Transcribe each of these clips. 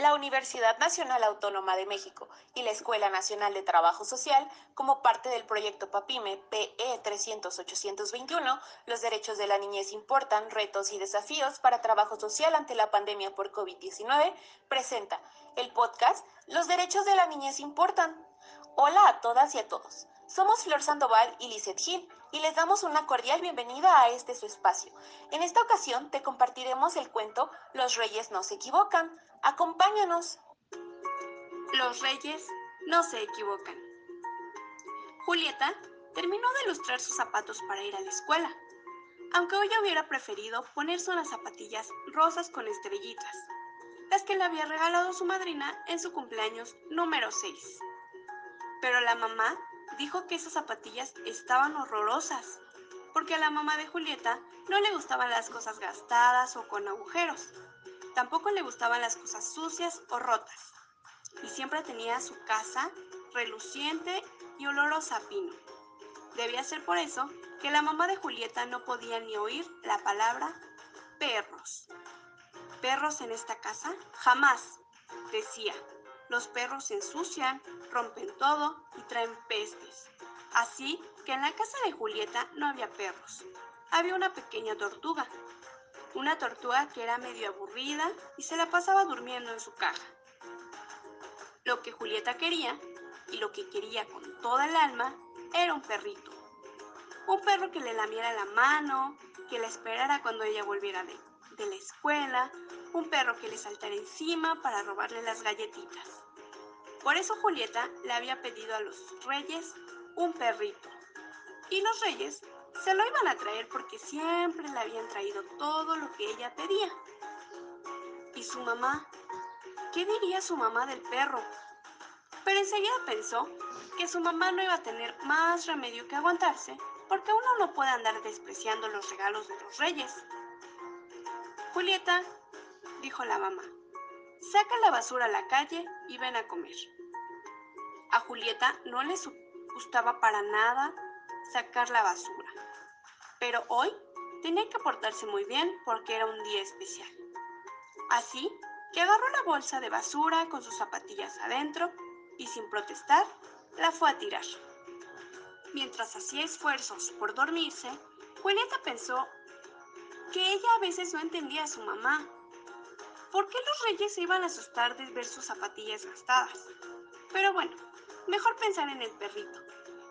la Universidad Nacional Autónoma de México y la Escuela Nacional de Trabajo Social, como parte del proyecto PAPIME PE 300-821, Los derechos de la niñez importan, retos y desafíos para trabajo social ante la pandemia por COVID-19, presenta el podcast Los derechos de la niñez importan. Hola a todas y a todos. Somos Flor Sandoval y Lizeth Gil y les damos una cordial bienvenida a este su espacio. En esta ocasión te compartiremos el cuento Los Reyes no se equivocan. Acompáñanos. Los Reyes no se equivocan. Julieta terminó de lustrar sus zapatos para ir a la escuela, aunque hoy hubiera preferido ponerse unas zapatillas rosas con estrellitas, las que le había regalado su madrina en su cumpleaños número 6. Pero la mamá dijo que esas zapatillas estaban horrorosas, porque a la mamá de Julieta no le gustaban las cosas gastadas o con agujeros. Tampoco le gustaban las cosas sucias o rotas. Y siempre tenía su casa reluciente y olorosa a pino. Debía ser por eso que la mamá de Julieta no podía ni oír la palabra perros. ¿Perros en esta casa? Jamás, decía. Los perros se ensucian, rompen todo y traen pestes. Así que en la casa de Julieta no había perros. Había una pequeña tortuga. Una tortuga que era medio aburrida y se la pasaba durmiendo en su caja. Lo que Julieta quería, y lo que quería con toda el alma, era un perrito. Un perro que le lamiera la mano, que la esperara cuando ella volviera de, de la escuela, un perro que le saltara encima para robarle las galletitas. Por eso Julieta le había pedido a los reyes un perrito. Y los reyes se lo iban a traer porque siempre le habían traído todo lo que ella pedía. ¿Y su mamá? ¿Qué diría su mamá del perro? Pero enseguida pensó que su mamá no iba a tener más remedio que aguantarse porque uno no puede andar despreciando los regalos de los reyes. Julieta, dijo la mamá, saca la basura a la calle y ven a comer. A Julieta no le gustaba para nada sacar la basura, pero hoy tenía que portarse muy bien porque era un día especial. Así que agarró la bolsa de basura con sus zapatillas adentro y sin protestar la fue a tirar. Mientras hacía esfuerzos por dormirse, Julieta pensó que ella a veces no entendía a su mamá ¿Por qué los reyes se iban a asustar de ver sus zapatillas gastadas? Pero bueno, mejor pensar en el perrito,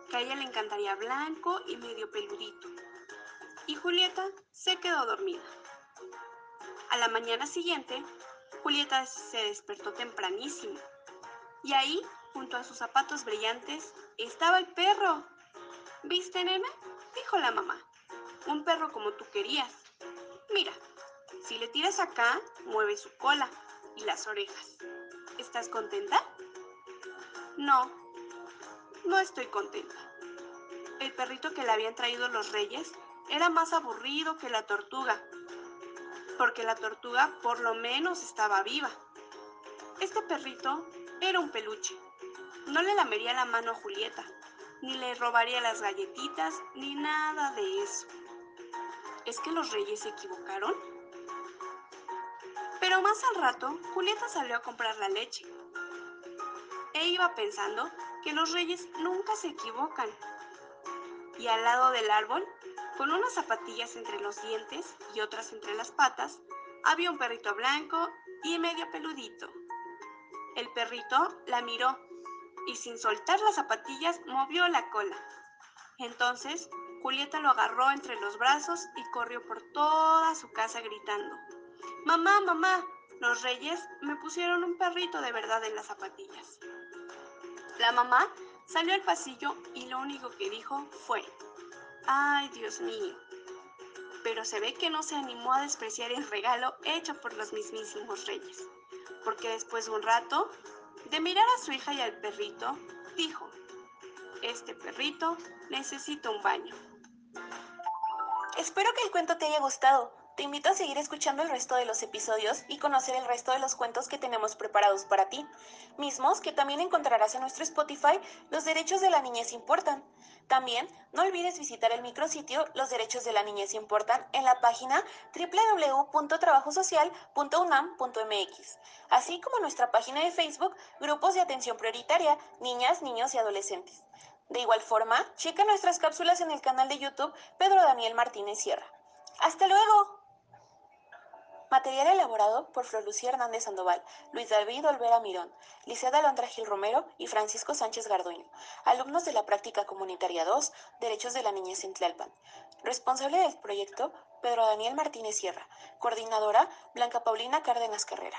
que a ella le encantaría blanco y medio peludito. Y Julieta se quedó dormida. A la mañana siguiente, Julieta se despertó tempranísimo. Y ahí, junto a sus zapatos brillantes, estaba el perro. ¿Viste, nena? Dijo la mamá. Un perro como tú querías. Mira, si le tiras acá, mueve su cola y las orejas. ¿Estás contenta? No, no estoy contenta. El perrito que le habían traído los reyes era más aburrido que la tortuga, porque la tortuga por lo menos estaba viva. Este perrito era un peluche. No le lamería la mano a Julieta, ni le robaría las galletitas, ni nada de eso. ¿Es que los reyes se equivocaron? Pero más al rato, Julieta salió a comprar la leche. E iba pensando que los reyes nunca se equivocan. Y al lado del árbol, con unas zapatillas entre los dientes y otras entre las patas, había un perrito blanco y medio peludito. El perrito la miró y sin soltar las zapatillas movió la cola. Entonces, Julieta lo agarró entre los brazos y corrió por toda su casa gritando. Mamá, mamá, los reyes me pusieron un perrito de verdad en las zapatillas. La mamá salió al pasillo y lo único que dijo fue, ay Dios mío. Pero se ve que no se animó a despreciar el regalo hecho por los mismísimos reyes, porque después de un rato, de mirar a su hija y al perrito, dijo, este perrito necesita un baño. Espero que el cuento te haya gustado. Te invito a seguir escuchando el resto de los episodios y conocer el resto de los cuentos que tenemos preparados para ti, mismos que también encontrarás en nuestro Spotify Los Derechos de la Niñez Importan. También no olvides visitar el micrositio Los Derechos de la Niñez Importan en la página www.trabajosocial.unam.mx, así como nuestra página de Facebook Grupos de Atención Prioritaria, Niñas, Niños y Adolescentes. De igual forma, checa nuestras cápsulas en el canal de YouTube Pedro Daniel Martínez Sierra. ¡Hasta luego! Material elaborado por Flor Lucía Hernández Sandoval, Luis David Olvera Mirón, Liceda Alondra Gil Romero y Francisco Sánchez Garduño, alumnos de la práctica comunitaria 2, Derechos de la Niñez en Tlalpan. Responsable del proyecto, Pedro Daniel Martínez Sierra. Coordinadora, Blanca Paulina Cárdenas Carrera.